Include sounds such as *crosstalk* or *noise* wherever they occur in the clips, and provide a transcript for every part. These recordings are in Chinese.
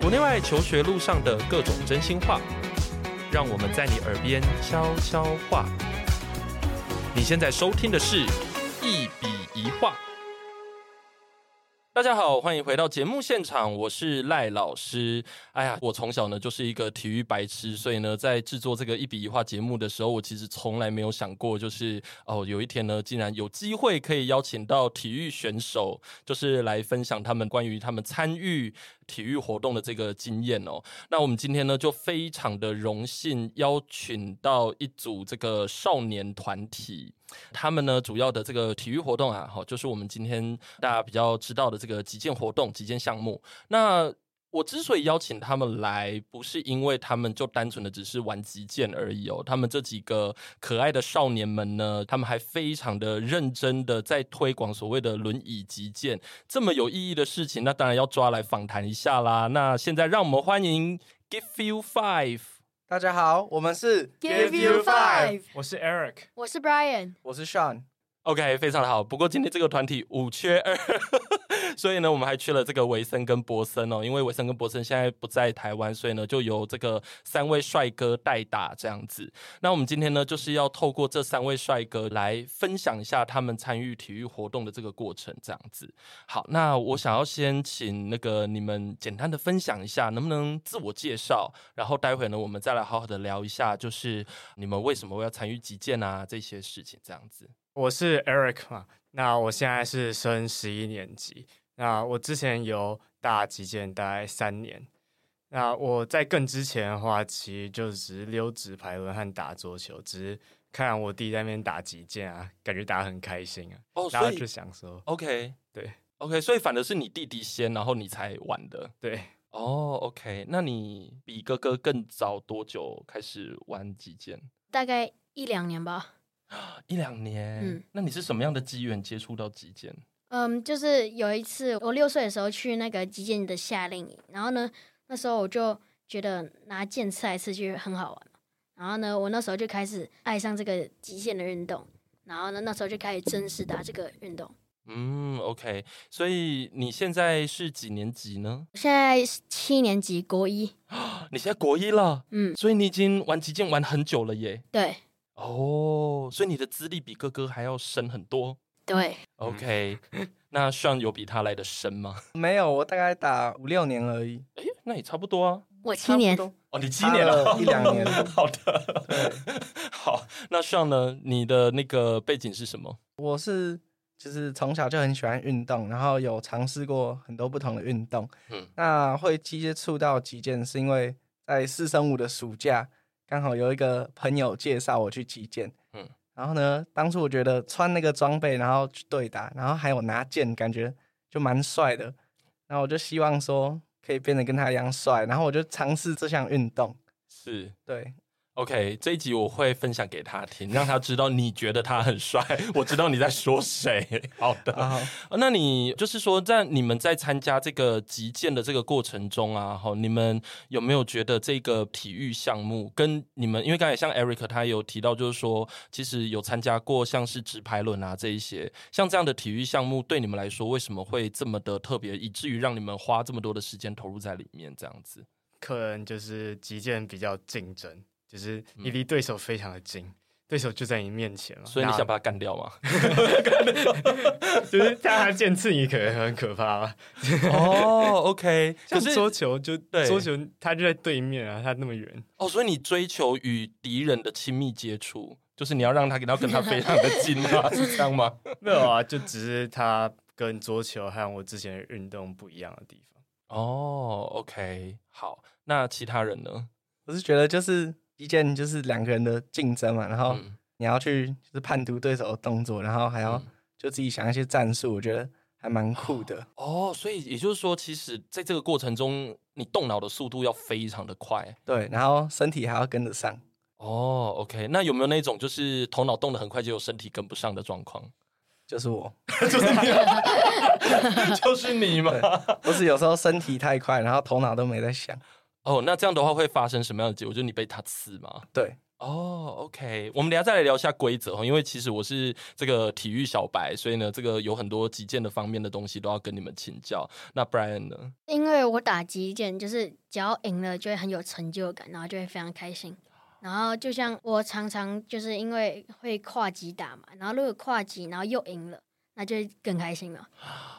国内外求学路上的各种真心话，让我们在你耳边悄悄话。你现在收听的是一笔一画。大家好，欢迎回到节目现场，我是赖老师。哎呀，我从小呢就是一个体育白痴，所以呢，在制作这个一笔一画节目的时候，我其实从来没有想过，就是哦，有一天呢，竟然有机会可以邀请到体育选手，就是来分享他们关于他们参与体育活动的这个经验哦。那我们今天呢，就非常的荣幸邀请到一组这个少年团体。他们呢，主要的这个体育活动啊，哈，就是我们今天大家比较知道的这个击剑活动、击剑项目。那我之所以邀请他们来，不是因为他们就单纯的只是玩击剑而已哦。他们这几个可爱的少年们呢，他们还非常的认真的在推广所谓的轮椅击剑这么有意义的事情。那当然要抓来访谈一下啦。那现在让我们欢迎 Give You Five。大家好，我们是 Give You Five，我是 Eric，我是 Brian，我是 Sean。OK，非常的好。不过今天这个团体五缺二，*laughs* 所以呢，我们还去了这个维森跟博森哦。因为维森跟博森现在不在台湾，所以呢，就由这个三位帅哥代打这样子。那我们今天呢，就是要透过这三位帅哥来分享一下他们参与体育活动的这个过程这样子。好，那我想要先请那个你们简单的分享一下，能不能自我介绍？然后待会呢，我们再来好好的聊一下，就是你们为什么要参与击剑啊这些事情这样子。我是 Eric 嘛，那我现在是升十一年级。那我之前有打击剑大概三年。那我在更之前的话，其实就只是溜直排轮和打桌球，只是看我弟在那边打击剑啊，感觉打得很开心啊。哦，然后就想说，OK，对，OK，所以反而是你弟弟先，然后你才玩的。对，哦，OK，那你比哥哥更早多久开始玩击剑？大概一两年吧。一两年，嗯，那你是什么样的机缘接触到击剑？嗯，就是有一次我六岁的时候去那个击剑的夏令营，然后呢，那时候我就觉得拿剑刺来刺去很好玩，然后呢，我那时候就开始爱上这个极限的运动，然后呢，那时候就开始正式打这个运动。嗯，OK，所以你现在是几年级呢？现在是七年级，国一。你现在国一了？嗯，所以你已经玩击剑玩很久了耶。对。哦，所以你的资历比哥哥还要深很多。对，OK，*laughs* 那 Sean 有比他来的深吗？没有，我大概打五六年而已。哎，那也差不多啊。我七年。哦，你七年了，一两年。*laughs* 好的，对，*laughs* 好。那 Sean 呢？你的那个背景是什么？我是就是从小就很喜欢运动，然后有尝试过很多不同的运动。嗯，那会接触到击剑，是因为在四升五的暑假。刚好有一个朋友介绍我去击剑，嗯，然后呢，当初我觉得穿那个装备，然后去对打，然后还有拿剑，感觉就蛮帅的，然后我就希望说可以变得跟他一样帅，然后我就尝试这项运动，是，对。OK，这一集我会分享给他听，让他知道你觉得他很帅。*laughs* 我知道你在说谁。*laughs* 好的，uh -huh. 那你就是说，在你们在参加这个击剑的这个过程中啊，哈，你们有没有觉得这个体育项目跟你们，因为刚才像 Eric 他有提到，就是说其实有参加过像是直排轮啊这一些，像这样的体育项目对你们来说，为什么会这么的特别，以至于让你们花这么多的时间投入在里面？这样子，可能就是击剑比较竞争。就是你离对手非常的近，嗯，对手就在你面前了，所以你想把他干掉吗？*laughs* *laughs* 就是他剑刺你可能很可怕吧。哦，OK，*laughs* 可是桌球就对桌球，他就在对面啊，他那么远。哦，所以你追求与敌人的亲密接触，就是你要让他，给他跟他非常的近吗？是这样吗？没有啊，就只是他跟桌球还有我之前的运动不一样的地方。哦，OK，好，那其他人呢？我是觉得就是。击剑就是两个人的竞争嘛，然后你要去就是判读对手的动作，然后还要就自己想一些战术，我觉得还蛮酷的。哦，所以也就是说，其实在这个过程中，你动脑的速度要非常的快，对，然后身体还要跟得上。哦，OK，那有没有那种就是头脑动得很快，就有身体跟不上的状况？就是我，*laughs* 就是你，*laughs* 就是你嘛。不是有时候身体太快，然后头脑都没在想。哦，那这样的话会发生什么样的结果？就是你被他刺吗？对，哦，OK，我们等下再来聊一下规则哈，因为其实我是这个体育小白，所以呢，这个有很多击剑的方面的东西都要跟你们请教。那 Brian 呢？因为我打击剑，就是只要赢了就会很有成就感，然后就会非常开心。然后就像我常常就是因为会跨级打嘛，然后如果跨级然后又赢了，那就更开心了。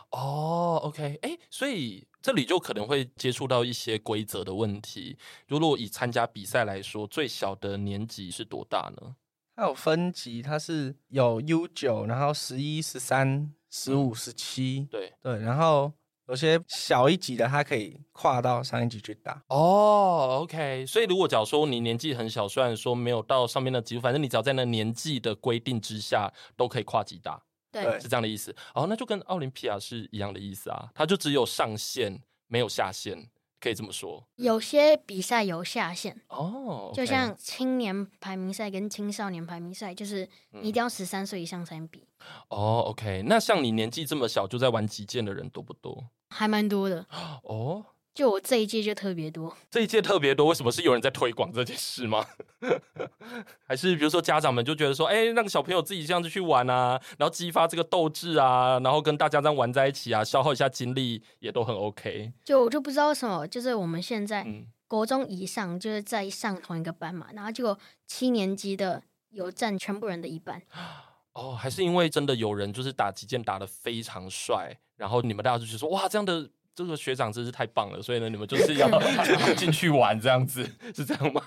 哦，OK，哎，所以。这里就可能会接触到一些规则的问题。如果以参加比赛来说，最小的年级是多大呢？它有分级，它是有 U 九，然后十一、十三、十五、十七。对对，然后有些小一级的，它可以跨到上一级去打。哦，OK。所以如果假如说你年纪很小，虽然说没有到上面的级，反正你只要在那年纪的规定之下，都可以跨级打。对，是这样的意思。哦，那就跟奥林匹亚是一样的意思啊，它就只有上限，没有下限，可以这么说。有些比赛有下限哦，就像青年排名赛跟青少年排名赛，就是你一定要十三岁以上才能比。嗯、哦，OK，那像你年纪这么小就在玩击剑的人多不多？还蛮多的。哦。就我这一届就特别多，*laughs* 这一届特别多，为什么是有人在推广这件事吗？*laughs* 还是比如说家长们就觉得说，哎、欸，让小朋友自己这样子去玩啊，然后激发这个斗志啊，然后跟大家这样玩在一起啊，消耗一下精力也都很 OK。就我就不知道为什么，就是我们现在国中以上就是在上同一个班嘛，然后结果七年级的有占全部人的一半。*gasps* 哦，还是因为真的有人就是打击剑打的非常帅，然后你们大家就觉得说，哇，这样的。这个学长真是太棒了，所以呢，你们就是要 *laughs* 进去玩这样子，*laughs* 是这样吗？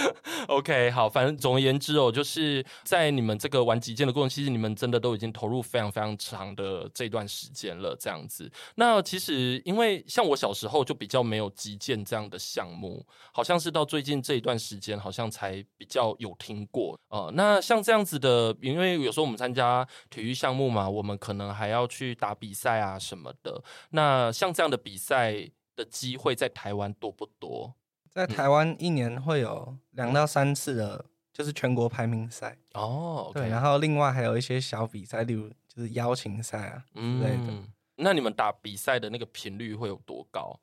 *laughs* OK，好，反正总而言之哦，就是在你们这个玩击剑的过程，其实你们真的都已经投入非常非常长的这段时间了，这样子。那其实因为像我小时候就比较没有击剑这样的项目，好像是到最近这一段时间，好像才比较有听过呃，那像这样子的，因为有时候我们参加体育项目嘛，我们可能还要去打比赛啊什么的。那像这样的比赛的机会在台湾多不多？在台湾一年会有两到三次的，就是全国排名赛哦。对，然后另外还有一些小比赛，例如就是邀请赛啊之类的。那你们打比赛的那个频率会有多高？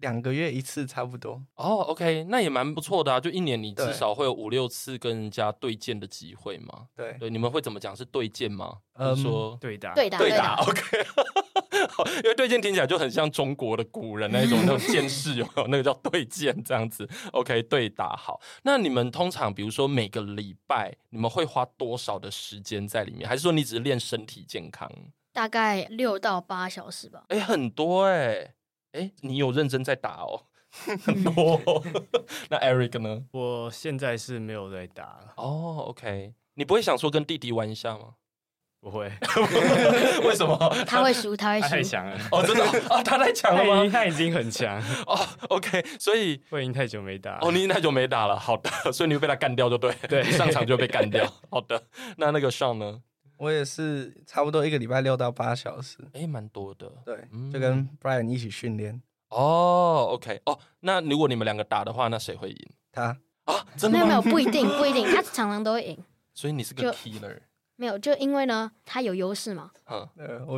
两个月一次差不多。哦，OK，那也蛮不错的啊。就一年你至少会有五六次跟人家对剑的机会嘛。对对，你们会怎么讲？是对剑吗？嗯，说对打对打对打。OK。因为对剑听起来就很像中国的古人那一种那种剑士，有没有？那个叫对剑这样子。OK，对打好。那你们通常比如说每个礼拜你们会花多少的时间在里面？还是说你只是练身体健康？大概六到八小时吧。哎，很多哎、欸。哎，你有认真在打哦？很多。*laughs* 那 Eric 呢？我现在是没有在打了。哦，OK。你不会想说跟弟弟玩一下吗？*laughs* 不会，*laughs* 为什么？*laughs* 他会输，他会输。太强了哦，真的哦，他太强了吗？他已经很强哦。OK，所以我已经太久没打。哦，你已经太久没打了。好的，所以你会被他干掉就对。对，上场就被干掉。好的，那那个 Sean 呢？我也是差不多一个礼拜六到八小时。哎，蛮多的。对，就跟 Brian 一起训练。哦，OK，哦，那如果你们两个打的话，那谁会赢？他啊？真的吗？没有没有，不一定，不一定，他常常都会赢。所以你是个 killer。没有，就因为呢，他有优势嘛。嗯，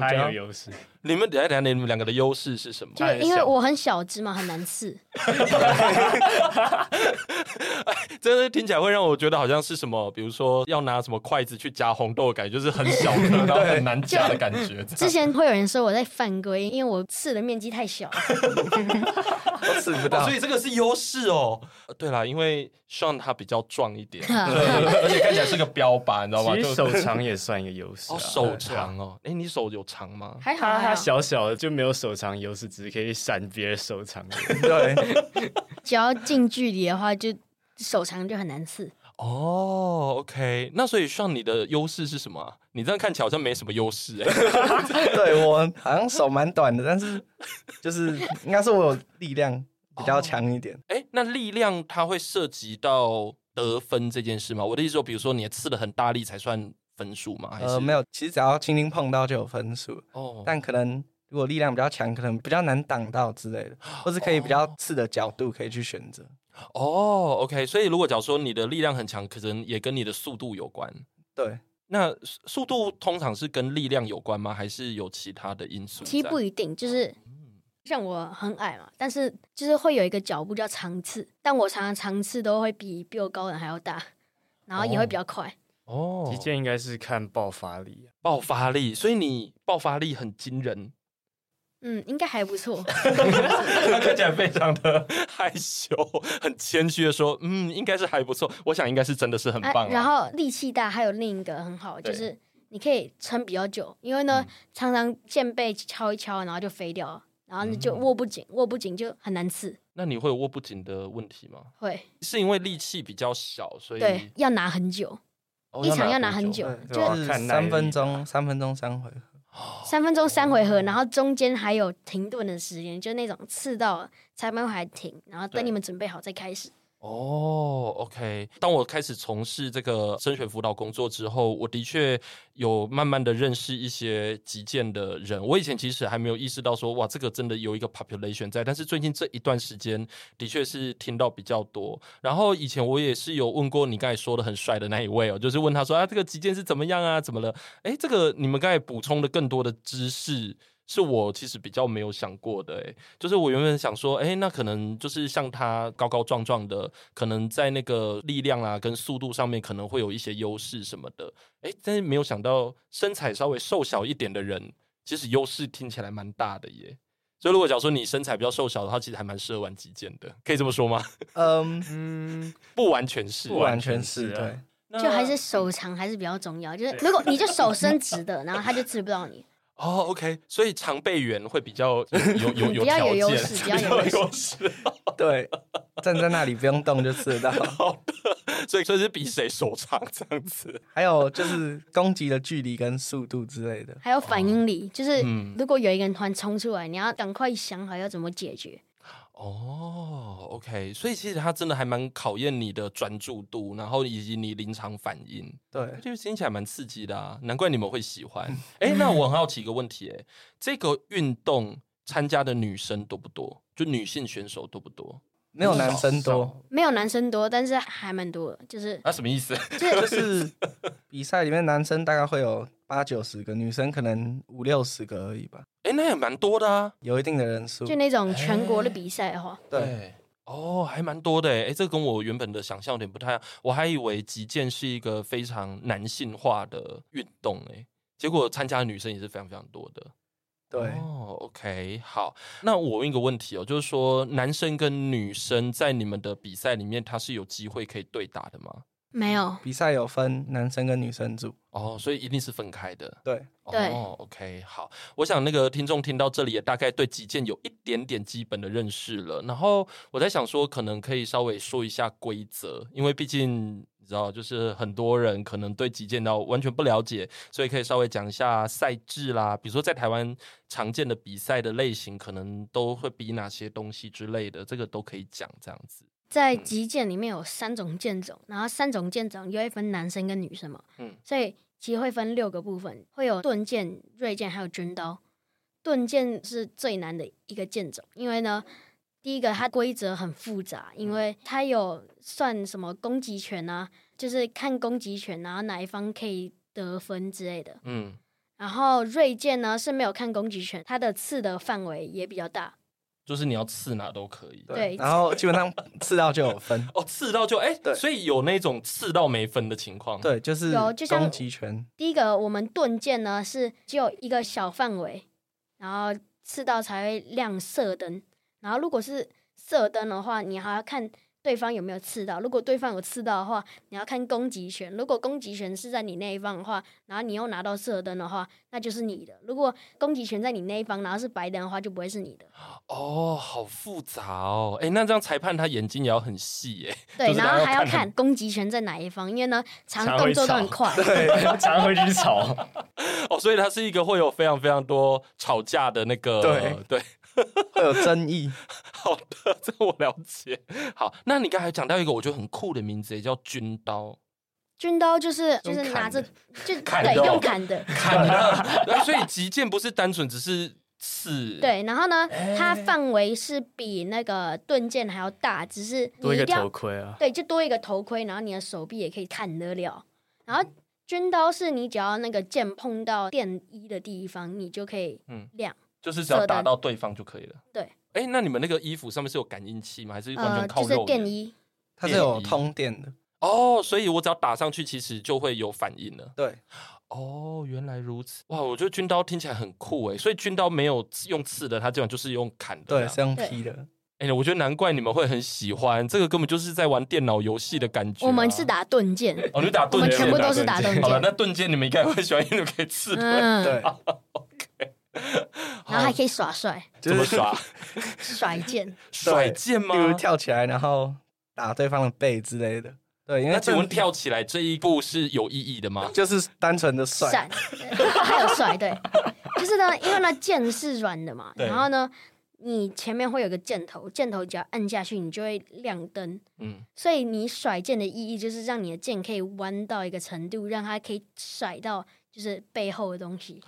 他有优势。你们等下等下，你们两个的优势是什么？就因为我很小只嘛，很难刺。*laughs* 真的听起来会让我觉得好像是什么，比如说要拿什么筷子去夹红豆感觉，就是很小颗，然后很难夹的感觉。*laughs* 之前会有人说我在犯规，因为我刺的面积太小，*laughs* 我刺不到。所以这个是优势哦。对啦，因为 Sean 他比较壮一点，而且看起来是个标靶，你知道吗？其实手长也算一个优势。哦，手长哦。哎，你手有长吗？还好，他小小的就没有手长优势，只是可以闪别人手长。*laughs* 对，只要近距离的话，就手长就很难刺。哦，OK，那所以像你的优势是什么？你这样看起来好像没什么优势哎。*laughs* 对，我好像手蛮短的，但是就是应该是我有力量比较强一点。哎，那力量它会涉及到得分这件事吗？我的意思说，比如说你刺的很大力才算分数吗？还是呃，没有，其实只要轻轻碰到就有分数。哦，但可能如果力量比较强，可能比较难挡到之类的，或是可以比较刺的角度可以去选择。哦，OK，所以如果假如说你的力量很强，可能也跟你的速度有关。对，那速度通常是跟力量有关吗？还是有其他的因素？其实不一定，就是像我很矮嘛，但是就是会有一个脚步叫长刺，但我常常长刺都会比比我高的人还要大。然后也会比较快。哦，击剑应该是看爆发力，爆发力，所以你爆发力很惊人。嗯，应该还不错。他 *laughs* 看起来非常的害羞，很谦虚的说：“嗯，应该是还不错。我想应该是真的是很棒、啊啊。然后力气大，还有另一个很好，就是你可以撑比较久，因为呢，嗯、常常剑被敲一敲，然后就飞掉，然后你就握不紧，嗯、握不紧就很难刺。那你会有握不紧的问题吗？会，是因为力气比较小，所以对要拿很久，哦、一场要拿很久，就是三分钟，三分钟三回合。”三分钟三回合，然后中间还有停顿的时间，就那种刺到裁判还停，然后等你们准备好再开始。哦、，OK。当我开始从事这个升学辅导工作之后，我的确有慢慢的认识一些击剑的人。我以前其实还没有意识到说，哇，这个真的有一个 population 在。但是最近这一段时间，的确是听到比较多。然后以前我也是有问过你刚才说的很帅的那一位哦，就是问他说啊，这个击剑是怎么样啊？怎么了？哎，这个你们刚才补充的更多的知识。是我其实比较没有想过的，哎，就是我原本想说，哎，那可能就是像他高高壮壮的，可能在那个力量啊跟速度上面可能会有一些优势什么的，哎，但是没有想到身材稍微瘦小一点的人，其实优势听起来蛮大的耶。所以如果假如说你身材比较瘦小的话，其实还蛮适合玩击剑的，可以这么说吗？*laughs* 嗯嗯，*laughs* 不完全是，不完全是，对，就还是手长还是比较重要。就是 *laughs* 如果你就手伸直的，然后他就刺不到你。哦、oh，OK，所以常备员会比较有有有条件，*laughs* 比较有优势，比较有优势。*laughs* 对，站在那里不用动就吃得到。*laughs* 好的，所以这是比谁手长这样子。还有就是攻击的距离跟速度之类的，还有反应力，oh. 就是如果有一个人突然冲出来，你要赶快想好要怎么解决。哦、oh，OK，所以其实它真的还蛮考验你的专注度，然后以及你临场反应。对，就是听起来蛮刺激的啊，难怪你们会喜欢。*laughs* 哎、欸，那我很好奇一个问题，哎，这个运动参加的女生多不多？就女性选手多不多？没有男生多，没有男生多，但是还蛮多的。就是啊，什么意思？*laughs* 就是比赛里面男生大概会有八九十个，女生可能五六十个而已吧。哎，那也蛮多的啊，有一定的人数。就那种全国的比赛的话，对，哦，还蛮多的。哎，这跟我原本的想象有点不太一样，我还以为击剑是一个非常男性化的运动，哎，结果参加的女生也是非常非常多的。对哦，OK，好，那我问一个问题哦，就是说男生跟女生在你们的比赛里面，他是有机会可以对打的吗？没有，比赛有分男生跟女生组哦，所以一定是分开的。对，对，哦，OK，好，我想那个听众听到这里也大概对击剑有一点点基本的认识了，然后我在想说，可能可以稍微说一下规则，因为毕竟。知道，就是很多人可能对击剑道完全不了解，所以可以稍微讲一下赛制啦。比如说在台湾常见的比赛的类型，可能都会比哪些东西之类的，这个都可以讲这样子。在击剑里面有三种剑种，然后三种剑种又会分男生跟女生嘛，嗯，所以其实会分六个部分，会有盾剑、锐剑还有军刀。盾剑是最难的一个剑种，因为呢。第一个，它规则很复杂，因为它有算什么攻击权啊，就是看攻击权，然后哪一方可以得分之类的。嗯，然后锐剑呢是没有看攻击权，它的刺的范围也比较大，就是你要刺哪都可以。对，然后基本上刺到就有分。哦，刺到就哎，对，所以有那种刺到没分的情况。对，就是有就像攻击权。第一个，我们盾剑呢是只有一个小范围，然后刺到才会亮射灯。然后，如果是射灯的话，你还要看对方有没有刺到。如果对方有刺到的话，你要看攻击权。如果攻击权是在你那一方的话，然后你又拿到射灯的话，那就是你的。如果攻击权在你那一方，然后是白灯的话，就不会是你的。哦，好复杂哦。哎，那这样裁判他眼睛也要很细耶。对，然后还要看攻击权在哪一方，因为呢，常动作都很快，对，*laughs* 常会去吵。*laughs* 哦，所以他是一个会有非常非常多吵架的那个，对对。*laughs* 会有争议，*laughs* 好的，这个我了解。好，那你刚才讲到一个我觉得很酷的名字，也叫军刀。军刀就是就是拿着就砍对用砍的砍的，所以击剑不是单纯只是刺。对，然后呢，它范围是比那个盾剑还要大，只是多一个头盔啊。对，就多一个头盔，然后你的手臂也可以砍得了。然后军刀是你只要那个剑碰到电衣的地方，你就可以亮。嗯就是只要打到对方就可以了。对，哎、欸，那你们那个衣服上面是有感应器吗？还是完全靠肉、呃？就是电衣，它是有通电的。哦，所以我只要打上去，其实就会有反应了。对，哦，原来如此。哇，我觉得军刀听起来很酷哎，所以军刀没有用刺的，它基本上就是用砍的。对，是用劈的。哎、欸，我觉得难怪你们会很喜欢这个，根本就是在玩电脑游戏的感觉、啊。我们是打盾剑，哦，你打盾剑，我们全部都是打盾剑。好了，那盾剑你们应该会喜欢，因为可以刺盾。嗯、对。OK。然后还可以耍帅，怎么耍？甩剑，甩剑吗？比如跳起来，然后打对方的背之类的。对，因为请问跳起来这一步是有意义的吗？就是单纯的帅，还有甩，对，*laughs* 就是呢，因为那剑是软的嘛，然后呢。你前面会有个箭头，箭头只要按下去，你就会亮灯。嗯，所以你甩剑的意义就是让你的剑可以弯到一个程度，让它可以甩到就是背后的东西。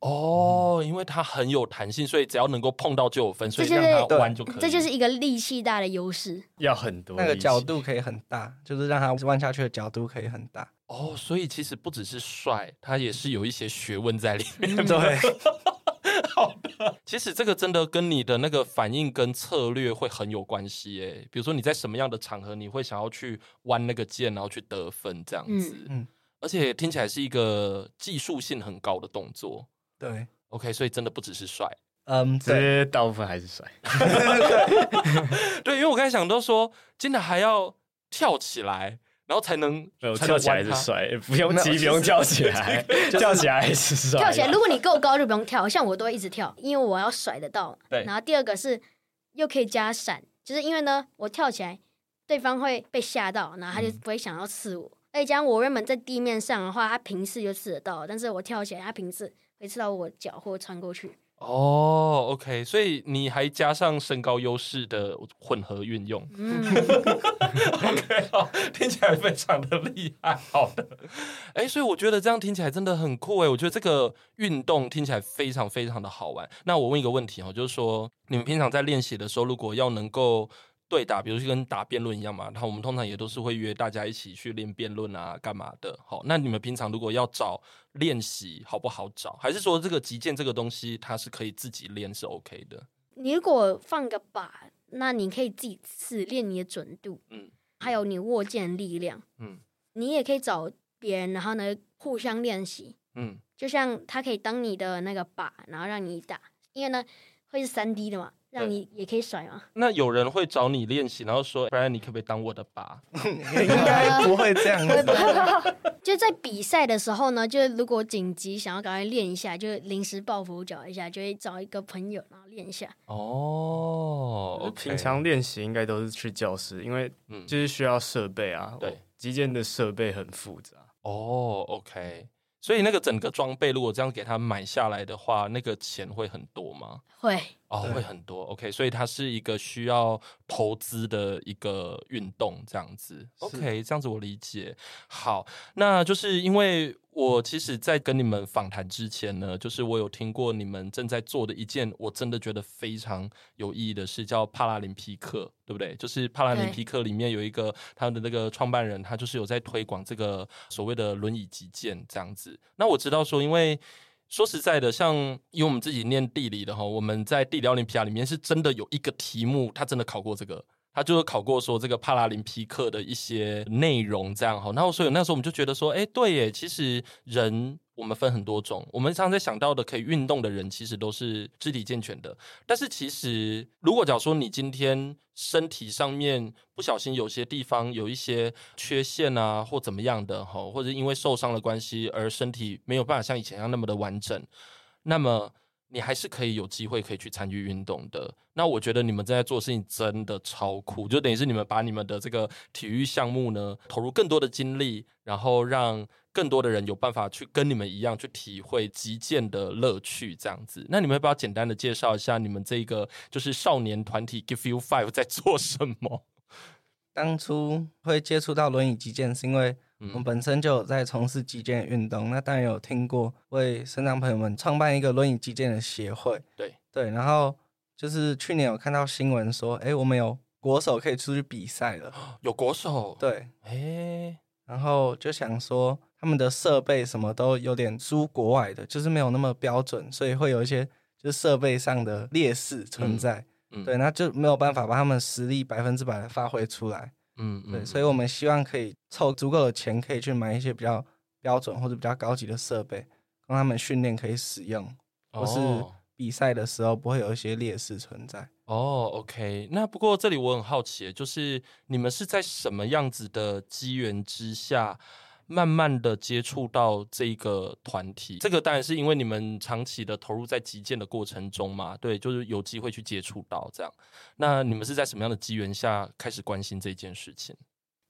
哦，因为它很有弹性，所以只要能够碰到就有分，所以让它弯就可以。这就是一个力气大的优势，要很多那个角度可以很大，就是让它弯下去的角度可以很大。哦，所以其实不只是帅，它也是有一些学问在里面。嗯、对。*laughs* 好的，其实这个真的跟你的那个反应跟策略会很有关系耶。比如说你在什么样的场合，你会想要去弯那个剑，然后去得分这样子。嗯，而且听起来是一个技术性很高的动作。对，OK，所以真的不只是帅，嗯，这些大部分还是帅。*laughs* *laughs* 对，因为我刚才想到说，真的还要跳起来。然后才能，没有跳起来是帅，不用急，不用跳起来，*laughs* 跳起来是帅。跳起来，如果你够高就不用跳，像我都会一直跳，因为我要甩得到。对。然后第二个是又可以加闪，就是因为呢，我跳起来，对方会被吓到，然后他就不会想要刺我。而且这样我原本在地面上的话，它平视就刺得到，但是我跳起来，它平视会刺到我脚或穿过去。哦、oh，OK，所以你还加上身高优势的混合运用，嗯，OK，好，听起来非常的厉害。好的，哎、欸，所以我觉得这样听起来真的很酷哎，我觉得这个运动听起来非常非常的好玩。那我问一个问题哦，就是说你们平常在练习的时候，如果要能够对打，比如就跟打辩论一样嘛，然后我们通常也都是会约大家一起去练辩论啊，干嘛的？好，那你们平常如果要找练习，好不好找？还是说这个击剑这个东西，它是可以自己练是 OK 的？你如果放个靶，那你可以自己试练你的准度，嗯，还有你握剑力量，嗯，你也可以找别人，然后呢互相练习，嗯，就像他可以当你的那个靶，然后让你打，因为呢会是三 D 的嘛。让你也可以甩吗？那有人会找你练习，然后说：“不然你可不可以当我的靶？” *laughs* 应该不会这样子。*laughs* 就在比赛的时候呢，就如果紧急想要赶快练一下，就临时抱佛脚一下，就会找一个朋友然后练一下。哦，我平常练习应该都是去教室，因为就是需要设备啊。对，击剑的设备很复杂。哦，OK。所以那个整个装备，如果这样给他买下来的话，那个钱会很多吗？会哦，会很多。OK，所以它是一个需要投资的一个运动，这样子。OK，这样子我理解。好，那就是因为。我其实，在跟你们访谈之前呢，就是我有听过你们正在做的一件，我真的觉得非常有意义的事，叫帕拉林匹克，对不对？就是帕拉林匹克里面有一个他的那个创办人，他就是有在推广这个所谓的轮椅击剑这样子。那我知道说，因为说实在的，像因为我们自己念地理的哈，我们在地理奥林匹亚里面是真的有一个题目，他真的考过这个。他就是考过说这个帕拉林匹克的一些内容这样哈，然后所以那时候我们就觉得说，哎，对耶，其实人我们分很多种，我们常常在想到的可以运动的人，其实都是肢体健全的。但是其实如果假如说你今天身体上面不小心有些地方有一些缺陷啊，或怎么样的哈，或者因为受伤的关系而身体没有办法像以前一样那么的完整，那么。你还是可以有机会可以去参与运动的。那我觉得你们正在做事情真的超酷，就等于是你们把你们的这个体育项目呢，投入更多的精力，然后让更多的人有办法去跟你们一样去体会击剑的乐趣，这样子。那你们要不要简单的介绍一下你们这个就是少年团体 Give You Five 在做什么？当初会接触到轮椅击剑是因为。我们本身就有在从事击剑运动，那当然有听过为身障朋友们创办一个轮椅击剑的协会。对对，然后就是去年有看到新闻说，哎，我们有国手可以出去比赛了。*gasps* 有国手？对，哎，然后就想说他们的设备什么都有点输国外的，就是没有那么标准，所以会有一些就是设备上的劣势存在。嗯嗯、对，那就没有办法把他们实力百分之百的发挥出来。嗯，对，所以我们希望可以凑足够的钱，可以去买一些比较标准或者比较高级的设备，让他们训练可以使用，或是比赛的时候不会有一些劣势存在。哦，OK，那不过这里我很好奇，就是你们是在什么样子的机缘之下，慢慢的接触到这个团体，这个当然是因为你们长期的投入在击剑的过程中嘛，对，就是有机会去接触到这样。那你们是在什么样的机缘下开始关心这件事情？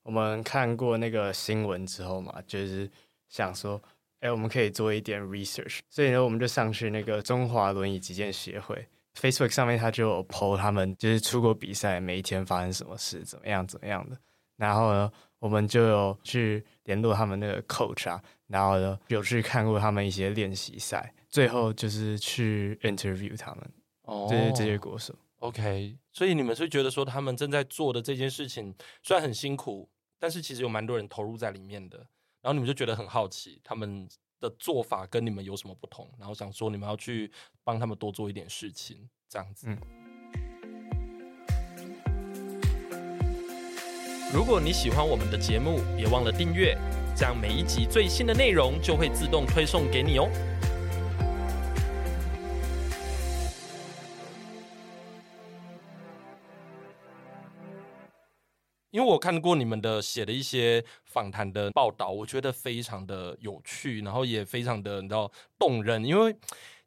我们看过那个新闻之后嘛，就是想说，哎，我们可以做一点 research，所以呢，我们就上去那个中华轮椅击剑协会 Facebook 上面，他就有 po 他们就是出国比赛每一天发生什么事，怎么样怎么样的，然后呢。我们就有去联络他们那个 coach 啊，然后呢有去看过他们一些练习赛，最后就是去 interview 他们，哦，就是这些国手。OK，所以你们是觉得说他们正在做的这件事情虽然很辛苦，但是其实有蛮多人投入在里面的，然后你们就觉得很好奇他们的做法跟你们有什么不同，然后想说你们要去帮他们多做一点事情，这样子。嗯如果你喜欢我们的节目，别忘了订阅，这样每一集最新的内容就会自动推送给你哦。因为我看过你们的写的一些访谈的报道，我觉得非常的有趣，然后也非常的你知道动人，因为。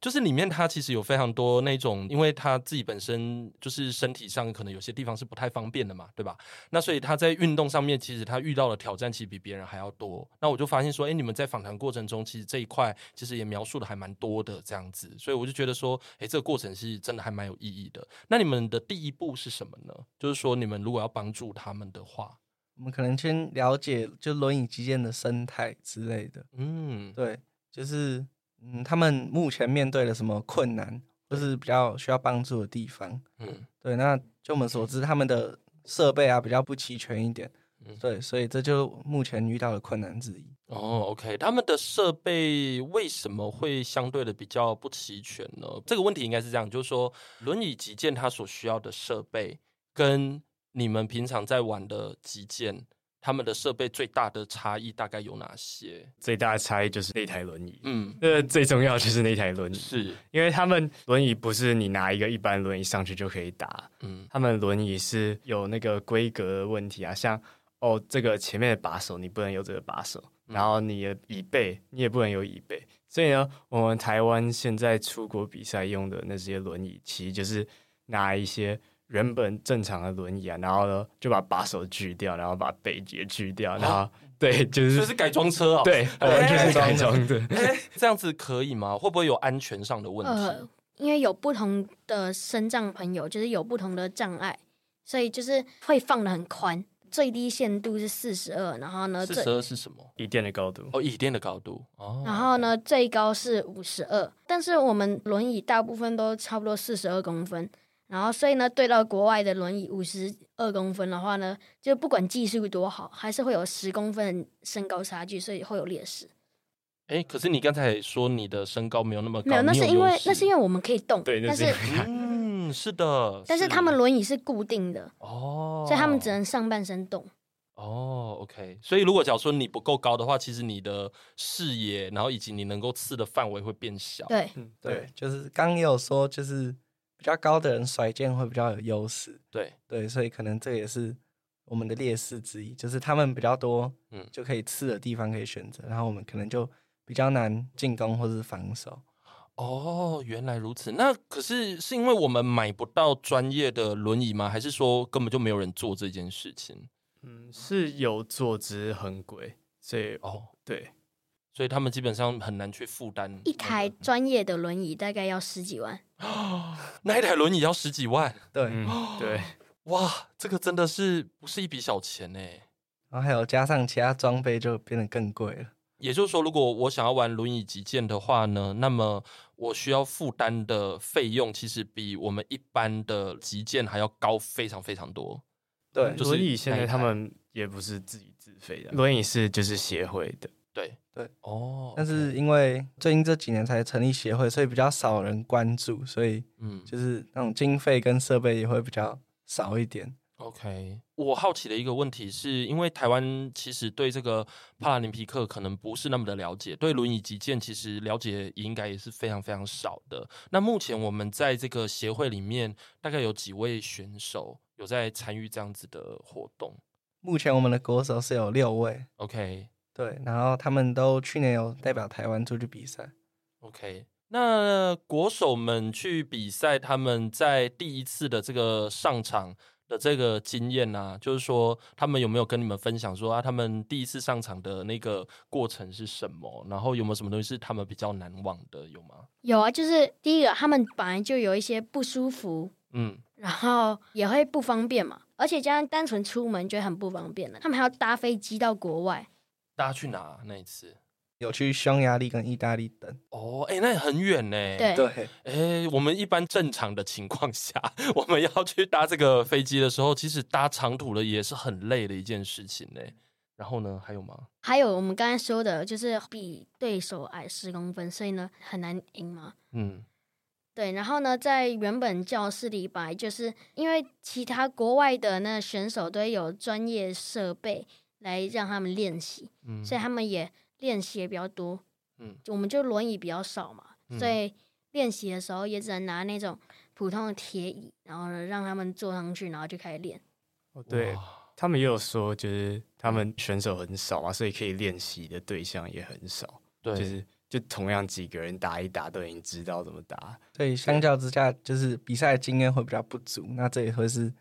就是里面他其实有非常多那种，因为他自己本身就是身体上可能有些地方是不太方便的嘛，对吧？那所以他在运动上面，其实他遇到的挑战其实比别人还要多。那我就发现说，哎，你们在访谈过程中，其实这一块其实也描述的还蛮多的这样子。所以我就觉得说，哎，这个过程是真的还蛮有意义的。那你们的第一步是什么呢？就是说，你们如果要帮助他们的话，我们可能先了解就轮椅击剑的生态之类的。嗯，对，就是。嗯，他们目前面对了什么困难，或是比较需要帮助的地方？嗯，对。那就我们所知，他们的设备啊比较不齐全一点。嗯，对，所以这就目前遇到的困难之一。哦，OK，他们的设备为什么会相对的比较不齐全呢？这个问题应该是这样，就是说轮椅击剑它所需要的设备，跟你们平常在玩的击剑。他们的设备最大的差异大概有哪些？最大的差异就是那台轮椅，嗯，呃，最重要就是那台轮椅，是因为他们轮椅不是你拿一个一般轮椅上去就可以打，嗯，他们轮椅是有那个规格的问题啊，像哦，这个前面的把手你不能有这个把手，嗯，然后你的椅背你也不能有椅背，所以呢，我们台湾现在出国比赛用的那些轮椅，其实就是拿一些。原本正常的轮椅啊，然后呢就把把手锯掉，然后把背也锯掉，然后对，就是这是改装车哦，对，完全是改装的。这样子可以吗？会不会有安全上的问题？呃，因为有不同的身障朋友，就是有不同的障碍，所以就是会放的很宽，最低限度是四十二，然后呢，四十二是什么？椅垫的高度哦，椅垫的高度哦。然后呢，最高是五十二，但是我们轮椅大部分都差不多四十二公分。然后，所以呢，对到国外的轮椅五十二公分的话呢，就不管技术多好，还是会有十公分身高差距，所以会有劣势。哎，可是你刚才说你的身高没有那么高，没有，那是因为那是因为我们可以动，对，但是嗯，是的，但是他们轮椅是固定的哦，所以他们只能上半身动。哦，OK，所以如果假如说你不够高的话，其实你的视野，然后以及你能够刺的范围会变小。对，嗯，对，就是刚刚也有说，就是。比较高的人甩剑会比较有优势，对对，所以可能这也是我们的劣势之一，就是他们比较多，嗯，就可以刺的地方可以选择，然后我们可能就比较难进攻或是防守。哦，原来如此。那可是是因为我们买不到专业的轮椅吗？还是说根本就没有人做这件事情？嗯，是有做，只是很贵，所以哦，对。所以他们基本上很难去负担一台专业的轮椅，大概要十几万。*gasps* 那一台轮椅要十几万？对，嗯、对，*gasps* 哇，这个真的是不是一笔小钱呢？然后还有加上其他装备，就变得更贵了。也就是说，如果我想要玩轮椅击剑的话呢，那么我需要负担的费用，其实比我们一般的击剑还要高非常非常多。对，就是、轮椅现在他们也不是自己自费的，轮椅是就是协会的。对对哦，但是因为最近这几年才成立协会，所以比较少人关注，所以嗯，就是那种经费跟设备也会比较少一点。OK，我好奇的一个问题是，因为台湾其实对这个帕拉林匹克可能不是那么的了解，对轮椅击剑其实了解应该也是非常非常少的。那目前我们在这个协会里面，大概有几位选手有在参与这样子的活动？目前我们的国手是有六位。OK，对，然后他们都去年有代表台湾出去比赛。OK，那国手们去比赛，他们在第一次的这个上场。的这个经验呢、啊，就是说他们有没有跟你们分享说啊，他们第一次上场的那个过程是什么？然后有没有什么东西是他们比较难忘的？有吗？有啊，就是第一个，他们本来就有一些不舒服，嗯，然后也会不方便嘛，而且加上单纯出门就很不方便了，他们还要搭飞机到国外，搭去哪那一次？有去匈牙利跟意大利等哦，哎、欸，那很远呢。对对，哎、欸，我们一般正常的情况下，*laughs* 我们要去搭这个飞机的时候，其实搭长途的也是很累的一件事情呢。然后呢，还有吗？还有我们刚才说的，就是比对手矮十公分，所以呢很难赢嘛。嗯，对。然后呢，在原本教室里吧，就是因为其他国外的那选手都有专业设备来让他们练习，嗯，所以他们也。练习也比较多，嗯，我们就轮椅比较少嘛，嗯、所以练习的时候也只能拿那种普通的铁椅，然后呢让他们坐上去，然后就开始练。哦，对，他们也有说，就是他们选手很少啊，所以可以练习的对象也很少。对，就是就同样几个人打一打，都已经知道怎么打。所以相较之下，就是比赛经验会比较不足，那这也会是。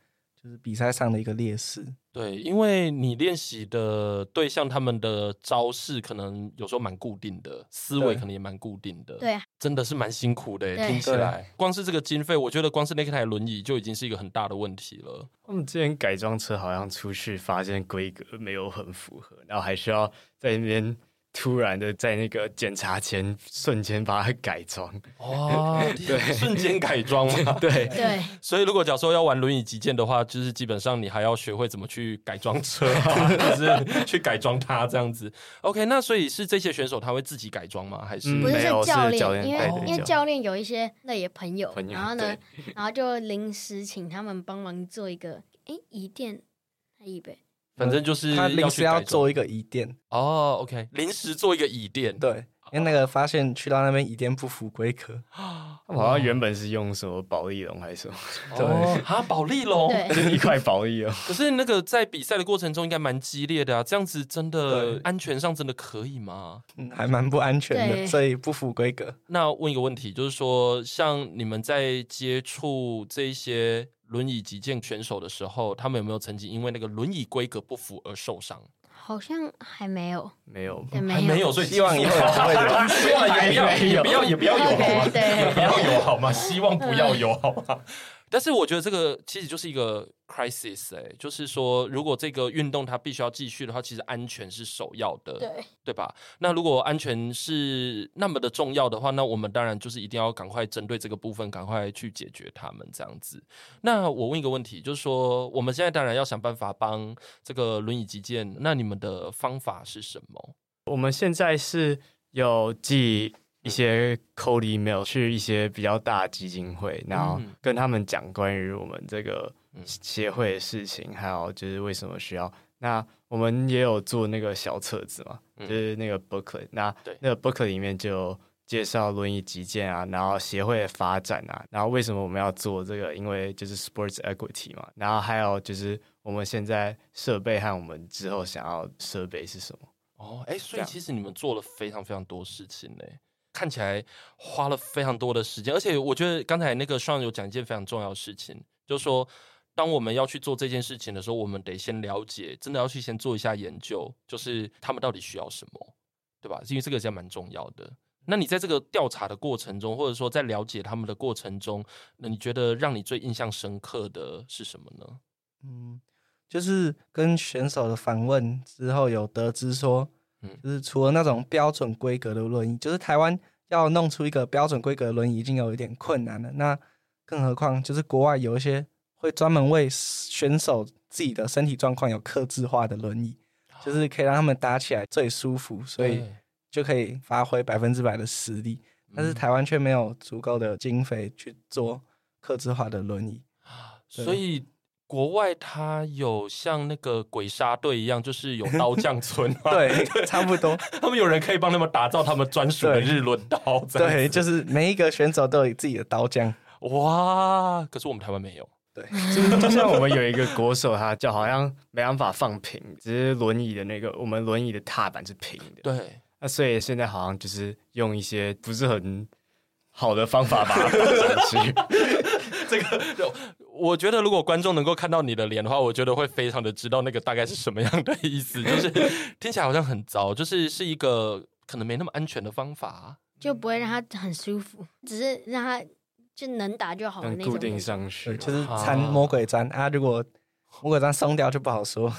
就是比赛上的一个劣势，对，因为你练习的对象，他们的招式可能有时候蛮固定的，思维可能也蛮固定的，对，真的是蛮辛苦的，听起来，光是这个经费，我觉得光是那台轮椅就已经是一个很大的问题了。我们之前改装车好像出去发现规格没有很符合，然后还需要在那边。突然的，在那个检查前瞬间把它改装，哦，*laughs* 对，瞬间改装嘛，*laughs* 对对。所以如果假如说要玩轮椅击剑的话，就是基本上你还要学会怎么去改装车，*laughs* 就是去改装它这样子。OK，那所以是这些选手他会自己改装吗？还是不是教练？教练因为因为教练有一些那也朋友，朋友然后呢，然后就临时请他们帮忙做一个，哎，椅垫，椅背。反正就是他临时要做一个椅垫。哦，OK，临时做一个椅垫，对，因为那个发现去到那边椅垫不符规格，好像原本是用什么保丽龙还是什么，对，啊，保丽龙，一块保丽龙。*laughs* 可是那个在比赛的过程中应该蛮激烈的啊，这样子真的安全上真的可以吗？嗯，还蛮不安全的，所以不符规格。那问一个问题，就是说，像你们在接触这一些。轮椅击剑选手的时候，他们有没有曾经因为那个轮椅规格不符而受伤？好像还没有，没有，还没有，所以希望以后不会 *laughs* 有，希望也不要，也不要，也不要有，好吗？*laughs* 对，不要有好吗？希望不要有好吗？但是我觉得这个其实就是一个 crisis，哎、欸，就是说，如果这个运动它必须要继续的话，其实安全是首要的，对，对吧？那如果安全是那么的重要的话，那我们当然就是一定要赶快针对这个部分，赶快去解决他们这样子。那我问一个问题，就是说，我们现在当然要想办法帮这个轮椅击剑，那你们的方法是什么？我们现在是有寄。一些 cold email 去一些比较大的基金会，然后跟他们讲关于我们这个协会的事情，还有就是为什么需要。那我们也有做那个小册子嘛，就是那个 booklet。那那个 booklet 里面就介绍轮椅击剑啊，然后协会的发展啊，然后为什么我们要做这个？因为就是 sports equity 嘛。然后还有就是我们现在设备和我们之后想要设备是什么？哦，哎，所以其实你们做了非常非常多事情呢。看起来花了非常多的时间，而且我觉得刚才那个 Sean 有讲一件非常重要的事情，就是说，当我们要去做这件事情的时候，我们得先了解，真的要去先做一下研究，就是他们到底需要什么，对吧？因为这个是蛮重要的。那你在这个调查的过程中，或者说在了解他们的过程中，那你觉得让你最印象深刻的是什么呢？嗯，就是跟选手的访问之后，有得知说。嗯，就是除了那种标准规格的轮椅，就是台湾要弄出一个标准规格的轮椅已经有一点困难了。那更何况就是国外有一些会专门为选手自己的身体状况有克制化的轮椅，就是可以让他们打起来最舒服，所以就可以发挥百分之百的实力。但是台湾却没有足够的经费去做克制化的轮椅，所以。国外它有像那个鬼杀队一样，就是有刀匠村，*laughs* *laughs* 对，差不多。*laughs* 他们有人可以帮他们打造他们专属的日轮刀，对，就是每一个选手都有自己的刀匠。哇！可是我们台湾没有。对，就就像我们有一个国手，他叫好像没办法放平，只是轮椅的那个，我们轮椅的踏板是平的。对，那所以现在好像就是用一些不是很好的方法把它放上去。这个，我觉得如果观众能够看到你的脸的话，我觉得会非常的知道那个大概是什么样的意思，就是 *laughs* 听起来好像很糟，就是是一个可能没那么安全的方法，就不会让他很舒服，只是让他就能打就好了那种。固定上去，就是缠魔鬼毡啊，啊。如果魔鬼毡松掉就不好说，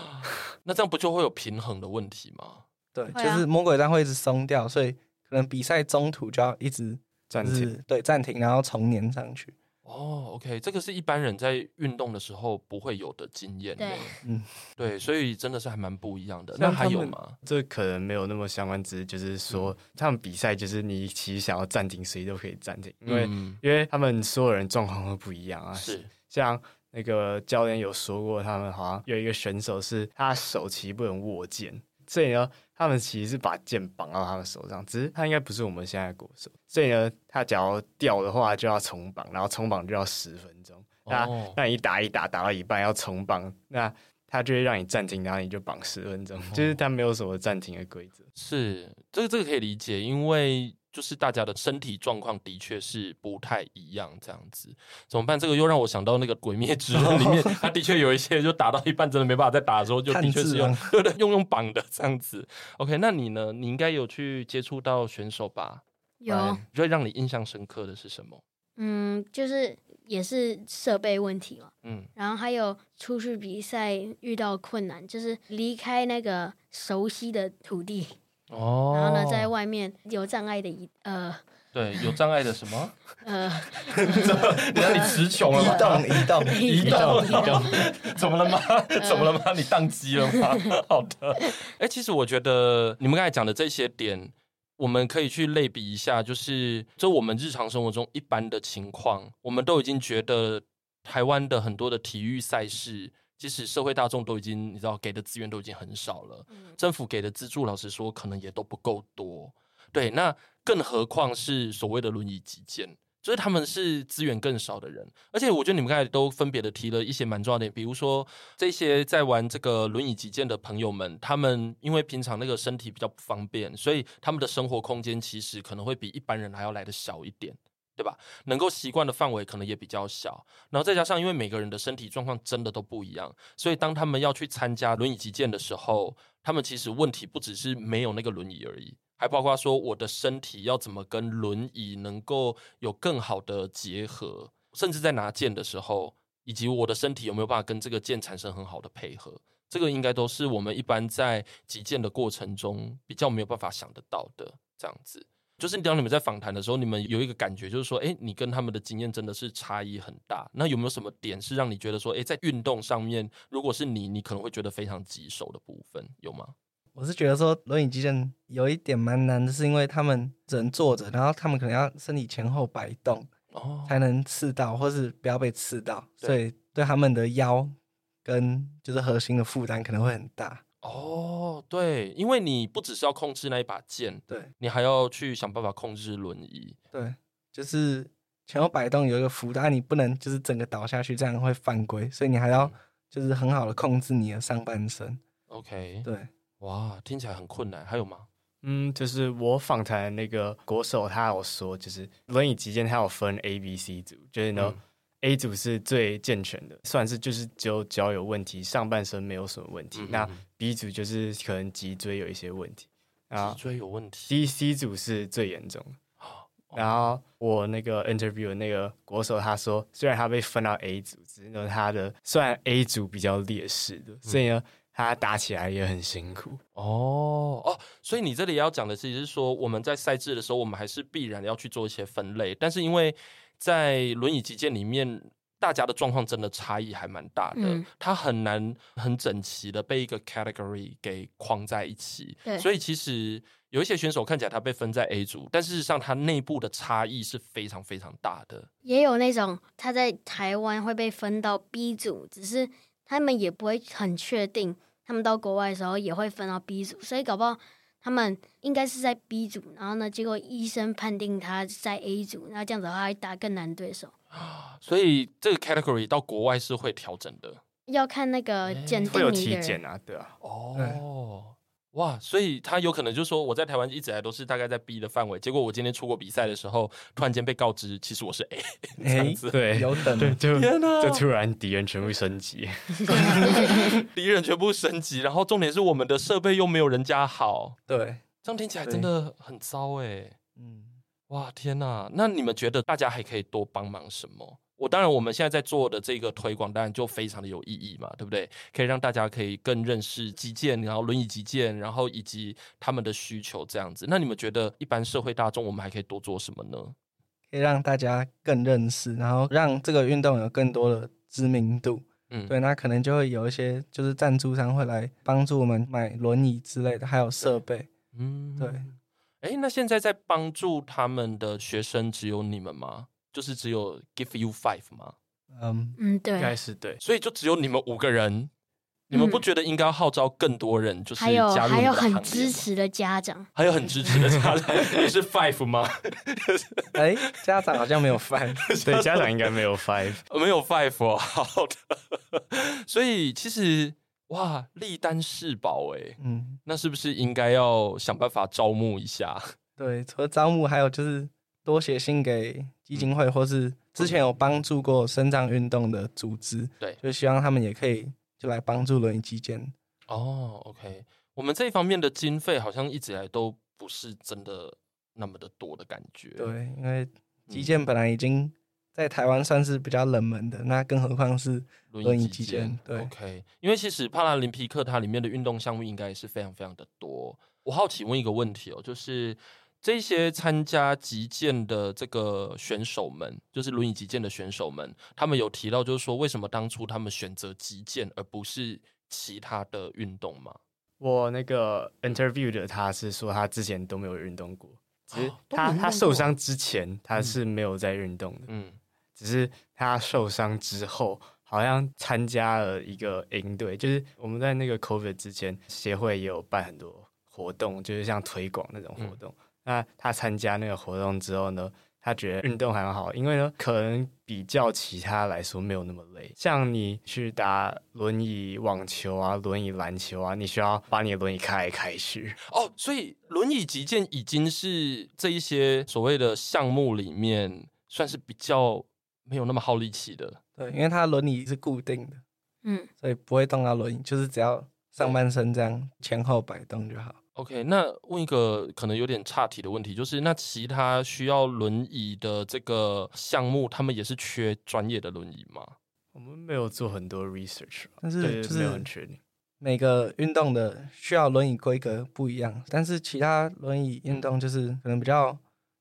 *laughs* 那这样不就会有平衡的问题吗？对，就是魔鬼毡会一直松掉，所以可能比赛中途就要一直暂停，对，暂停，然后重粘上去。哦，OK，这个是一般人在运动的时候不会有的经验。对，嗯，对，所以真的是还蛮不一样的。那还有吗？这可能没有那么相关，只是就是说，他们比赛就是你其实想要暂停，谁都可以暂停，因为、嗯、因为他们所有人状况都不一样啊。是，像那个教练有说过，他们好像有一个选手是他手其实不能握剑，所以呢。他们其实是把剑绑到他们手上，只是他应该不是我们现在的国手，所以呢，他只要掉的话就要重绑，然后重绑就要十分钟。那那你打一打打到一半要重绑，那他就会让你暂停，然后你就绑十分钟，就是他没有什么暂停的规则。是，这个这个可以理解，因为。就是大家的身体状况的确是不太一样，这样子怎么办？这个又让我想到那个《鬼灭之刃》里面，*laughs* 他的确有一些就打到一半真的没办法再打的时候，就的确是用对对用用绑的这样子。OK，那你呢？你应该有去接触到选手吧？有。最让你印象深刻的是什么？嗯，就是也是设备问题嘛。嗯，然后还有出去比赛遇到困难，就是离开那个熟悉的土地。哦，然后呢，在外面有障碍的移呃，对，有障碍的什么？*laughs* 呃，怎么？你让你词穷了吗？移动，移动，移动，移动，*laughs* 怎么了吗？怎么了吗？你宕机了吗？*laughs* 好的。哎，其实我觉得你们刚才讲的这些点，我们可以去类比一下，就是就我们日常生活中一般的情况，我们都已经觉得台湾的很多的体育赛事。其实社会大众都已经，你知道，给的资源都已经很少了，政府给的资助，老实说，可能也都不够多。对，那更何况是所谓的轮椅击剑，就是他们是资源更少的人。而且，我觉得你们刚才都分别的提了一些蛮重要的点，比如说这些在玩这个轮椅击剑的朋友们，他们因为平常那个身体比较不方便，所以他们的生活空间其实可能会比一般人还要来的小一点。对吧？能够习惯的范围可能也比较小，然后再加上因为每个人的身体状况真的都不一样，所以当他们要去参加轮椅击剑的时候，他们其实问题不只是没有那个轮椅而已，还包括说我的身体要怎么跟轮椅能够有更好的结合，甚至在拿剑的时候，以及我的身体有没有办法跟这个剑产生很好的配合，这个应该都是我们一般在击剑的过程中比较没有办法想得到的这样子。就是当你们在访谈的时候，你们有一个感觉，就是说，哎，你跟他们的经验真的是差异很大。那有没有什么点是让你觉得说，哎，在运动上面，如果是你，你可能会觉得非常棘手的部分，有吗？我是觉得说，轮椅击剑有一点蛮难的，是因为他们只能坐着，然后他们可能要身体前后摆动，哦，才能刺到，或是不要被刺到，所以对他们的腰跟就是核心的负担可能会很大。哦，对，因为你不只是要控制那一把剑，对，你还要去想办法控制轮椅，对，就是前后摆动有一个浮的，你不能就是整个倒下去，这样会犯规，所以你还要就是很好的控制你的上半身。OK，对，哇，听起来很困难，还有吗？嗯，就是我访谈那个国手，他有说，就是轮椅击剑，他有分 A、B、C 组，就是呢。嗯 A 组是最健全的，算是就是只有脚有问题，上半身没有什么问题。嗯、那 B 组就是可能脊椎有一些问题，脊椎有问题。C C 组是最严重的。然后我那个 interview 那个国手他说，虽然他被分到 A 组，只是呢他的虽然 A 组比较劣势的，所以呢他打起来也很辛苦。哦哦，所以你这里要讲的其实是说，我们在赛制的时候，我们还是必然要去做一些分类，但是因为。在轮椅击剑里面，大家的状况真的差异还蛮大的，嗯、它很难很整齐的被一个 category 给框在一起。对所以其实有一些选手看起来他被分在 A 组，但事实上他内部的差异是非常非常大的。也有那种他在台湾会被分到 B 组，只是他们也不会很确定，他们到国外的时候也会分到 B 组，所以搞不好。他们应该是在 B 组，然后呢，结果医生判定他在 A 组，那这样子的话会打更难对手。*gasps* 所以这个 category 到国外是会调整的，要看那个鉴定、欸、会有体检啊，对啊。哦。嗯哇，所以他有可能就说，我在台湾一直来都是大概在 B 的范围，结果我今天出国比赛的时候，突然间被告知，其实我是 A，*laughs* 这样子，对，有等，对，就天哪，就突然敌人全部升级，*laughs* 敌人全部升级，然后重点是我们的设备又没有人家好，对，这样听起来真的很糟哎，嗯，哇，天哪，那你们觉得大家还可以多帮忙什么？我当然，我们现在在做的这个推广，当然就非常的有意义嘛，对不对？可以让大家可以更认识击剑，然后轮椅击剑，然后以及他们的需求这样子。那你们觉得一般社会大众，我们还可以多做什么呢？可以让大家更认识，然后让这个运动有更多的知名度。嗯，对，那可能就会有一些就是赞助商会来帮助我们买轮椅之类的，还有设备。嗯，对。哎，那现在在帮助他们的学生只有你们吗？就是只有 give you five 吗？嗯嗯，对，应该是对，所以就只有你们五个人，你们不觉得应该要号召更多人？就是加入还有还有很支持的家长，还有很支持的家长，*laughs* 也是 five 吗？*laughs* 哎，家长好像没有 five，*laughs* 对，家长应该没有 five，没有 five 哦。好的，所以其实哇，立丹世宝哎，嗯，那是不是应该要想办法招募一下？对，除了招募，还有就是。多写信给基金会，或是之前有帮助过身障运动的组织，对，就希望他们也可以就来帮助轮椅击剑。哦，OK，我们这一方面的经费好像一直以来都不是真的那么的多的感觉。对，因为击剑本来已经在台湾算是比较冷门的，那更何况是轮椅击剑。对，OK，因为其实帕拉林匹克它里面的运动项目应该也是非常非常的多。我好奇问一个问题哦，就是。这些参加击剑的这个选手们，就是轮椅击剑的选手们，他们有提到，就是说为什么当初他们选择击剑而不是其他的运动吗？我那个 interview 的他是说他之前都没有运动过，只是他、哦、他受伤之前他是没有在运动的，嗯，只是他受伤之后好像参加了一个营队，就是我们在那个 COVID 之前协会也有办很多活动，就是像推广那种活动。嗯那他参加那个活动之后呢，他觉得运动还好，因为呢，可能比较其他来说没有那么累。像你去打轮椅网球啊、轮椅篮球啊，你需要把你的轮椅开来开去。哦，所以轮椅击剑已经是这一些所谓的项目里面算是比较没有那么耗力气的。对，因为它轮椅是固定的，嗯，所以不会动到轮椅，就是只要上半身这样前后摆动就好。OK，那问一个可能有点岔题的问题，就是那其他需要轮椅的这个项目，他们也是缺专业的轮椅吗？我们没有做很多 research，但是就是没有很确定。每个运动的需要轮椅规格不一样，但是其他轮椅运动就是可能比较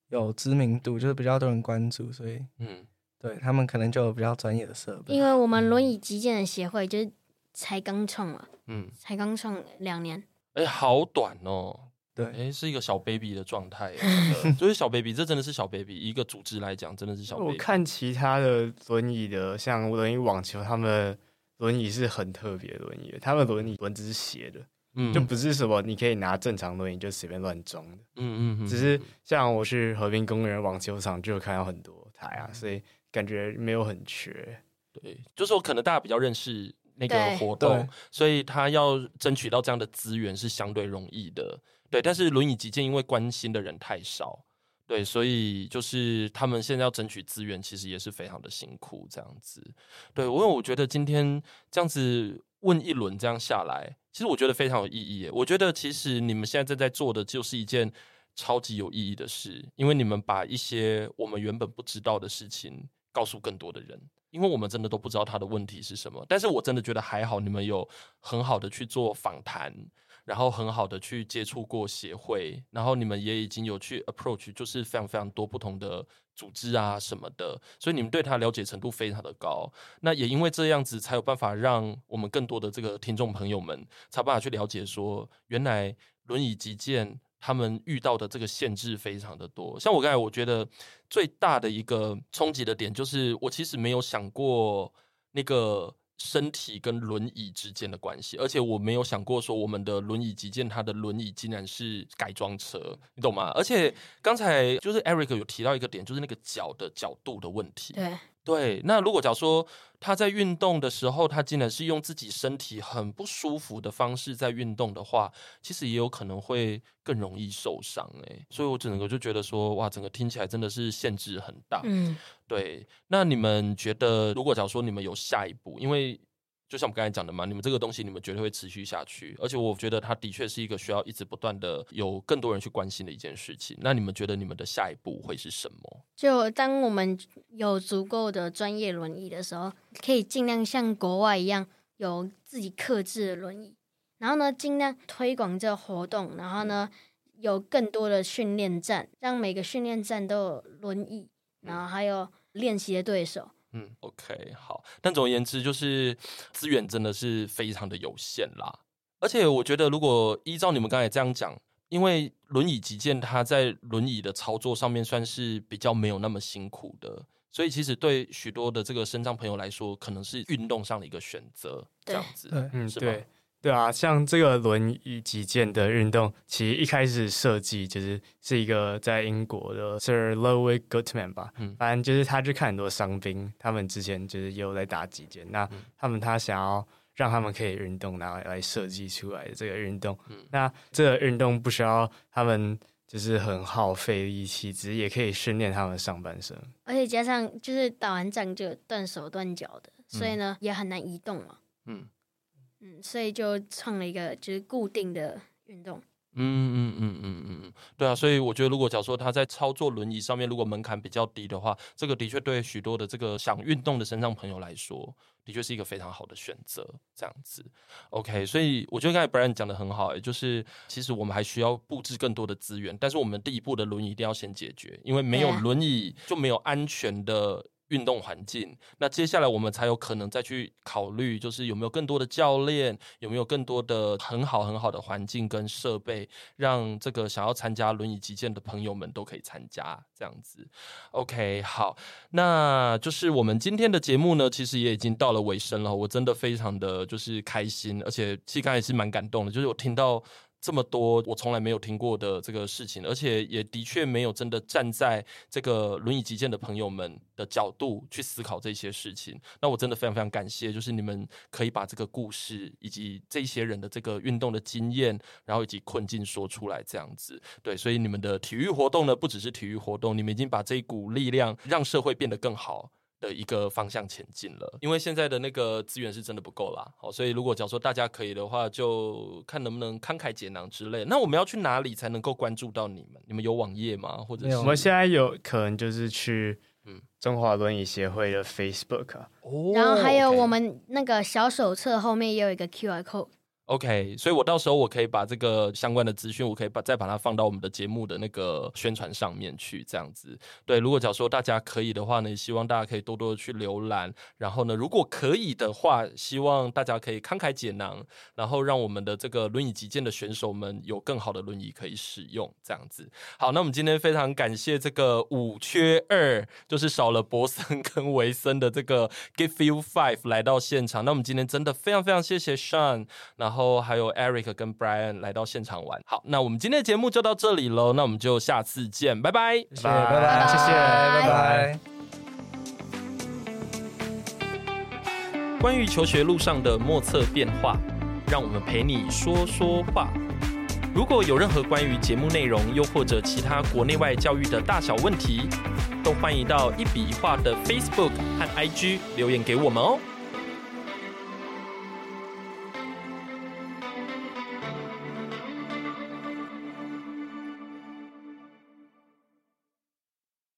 有知名度，就是比较多人关注，所以嗯，对他们可能就有比较专业的设备。因为我们轮椅击剑的协会就是才刚创了，嗯，才刚创两年。哎、欸，好短哦！对，哎、欸，是一个小 baby 的状态，*laughs* 就是小 baby，这真的是小 baby。一个组织来讲，真的是小 baby。我看其他的轮椅的，像轮椅网球，他们轮椅是很特别的轮椅，他们轮椅轮子是斜的，嗯，就不是什么你可以拿正常轮椅就随便乱装的，嗯，嗯嗯，只是像我去河滨公园网球场就有看到很多台啊，所以感觉没有很缺。对，就是说可能大家比较认识。那个活动，所以他要争取到这样的资源是相对容易的，对。但是轮椅击剑因为关心的人太少，对，所以就是他们现在要争取资源，其实也是非常的辛苦，这样子。对，因为我觉得今天这样子问一轮这样下来，其实我觉得非常有意义。我觉得其实你们现在正在做的就是一件超级有意义的事，因为你们把一些我们原本不知道的事情告诉更多的人。因为我们真的都不知道他的问题是什么，但是我真的觉得还好，你们有很好的去做访谈，然后很好的去接触过协会，然后你们也已经有去 approach，就是非常非常多不同的组织啊什么的，所以你们对他了解程度非常的高。那也因为这样子，才有办法让我们更多的这个听众朋友们，才有办法去了解说，原来轮椅击剑他们遇到的这个限制非常的多。像我刚才，我觉得最大的一个冲击的点，就是我其实没有想过那个。身体跟轮椅之间的关系，而且我没有想过说我们的轮椅击剑，它的轮椅竟然是改装车，你懂吗？而且刚才就是 Eric 有提到一个点，就是那个脚的角度的问题。对。对，那如果假如说他在运动的时候，他竟然是用自己身体很不舒服的方式在运动的话，其实也有可能会更容易受伤哎。所以我整个就觉得说，哇，整个听起来真的是限制很大。嗯，对。那你们觉得，如果假如说你们有下一步，因为就像我们刚才讲的嘛，你们这个东西你们绝对会持续下去，而且我觉得它的确是一个需要一直不断的有更多人去关心的一件事情。那你们觉得你们的下一步会是什么？就当我们有足够的专业轮椅的时候，可以尽量像国外一样有自己克制的轮椅，然后呢，尽量推广这个活动，然后呢，有更多的训练站，让每个训练站都有轮椅，然后还有练习的对手。，OK，好。但总而言之，就是资源真的是非常的有限啦。而且我觉得，如果依照你们刚才这样讲，因为轮椅击剑它在轮椅的操作上面算是比较没有那么辛苦的，所以其实对许多的这个身障朋友来说，可能是运动上的一个选择。这样子，嗯，是吧？对。对啊，像这个轮椅击剑的运动，其实一开始设计就是是一个在英国的 Sir Ludwig Guttmann 吧，嗯，反正就是他去看很多伤兵，他们之前就是有在打击剑，那他们他想要让他们可以运动，然后来设计出来的这个运动，嗯，那这个运动不需要他们就是很耗费力气，只是也可以训练他们上半身，而且加上就是打完仗就断手断脚的，所以呢，嗯，也很难移动嘛，嗯。嗯，所以就创了一个就是固定的运动。嗯嗯嗯嗯嗯嗯，对啊，所以我觉得如果假如说他在操作轮椅上面，如果门槛比较低的话，这个的确对许多的这个想运动的身障朋友来说，的确是一个非常好的选择。这样子，OK，所以我觉得刚才 Brian 讲的很好，欸，就是其实我们还需要布置更多的资源，但是我们第一步的轮椅一定要先解决，因为没有轮椅就没有安全的。运动环境，那接下来我们才有可能再去考虑，就是有没有更多的教练，有没有更多的很好很好的环境跟设备，让这个想要参加轮椅击剑的朋友们都可以参加，这样子。OK，好，那就是我们今天的节目呢，其实也已经到了尾声了。我真的非常的就是开心，而且其实刚也是蛮感动的，就是我听到。这么多我从来没有听过的这个事情，而且也的确没有真的站在这个轮椅击剑的朋友们的角度去思考这些事情。那我真的非常非常感谢，就是你们可以把这个故事以及这些人的这个运动的经验，然后以及困境说出来，这样子。对，所以你们的体育活动呢，不只是体育活动，你们已经把这一股力量让社会变得更好的一个方向前进了，因为现在的那个资源是真的不够啦，好，所以如果假如说大家可以的话，就看能不能慷慨解囊之类。那我们要去哪里才能够关注到你们？你们有网页吗？或者是我们现在有可能就是去嗯中华轮椅协会的 Facebook 啊，哦，然后还有我们那个小手册后面也有一个 QR code。OK，所以我到时候我可以把这个相关的资讯，我可以把再把它放到我们的节目的那个宣传上面去，这样子。对，如果假如说大家可以的话呢，也希望大家可以多多的去浏览。然后呢，如果可以的话，希望大家可以慷慨解囊，然后让我们的这个轮椅击剑的选手们有更好的轮椅可以使用，这样子。好，那我们今天非常感谢这个五缺二，就是少了博森 *laughs* 跟维森的这个 Give You Five 来到现场。那我们今天真的非常非常谢谢 Sean，然后。后还有 Eric 跟 Brian 来到现场玩。好，那我们今天的节目就到这里喽。那我们就下次见，拜拜，谢谢，拜拜，谢谢，拜拜。关于求学路上的莫测变化，让我们陪你说说话。如果有任何关于节目内容，又或者其他国内外教育的大小问题，都欢迎到一笔一画的 Facebook 和 IG 留言给我们哦。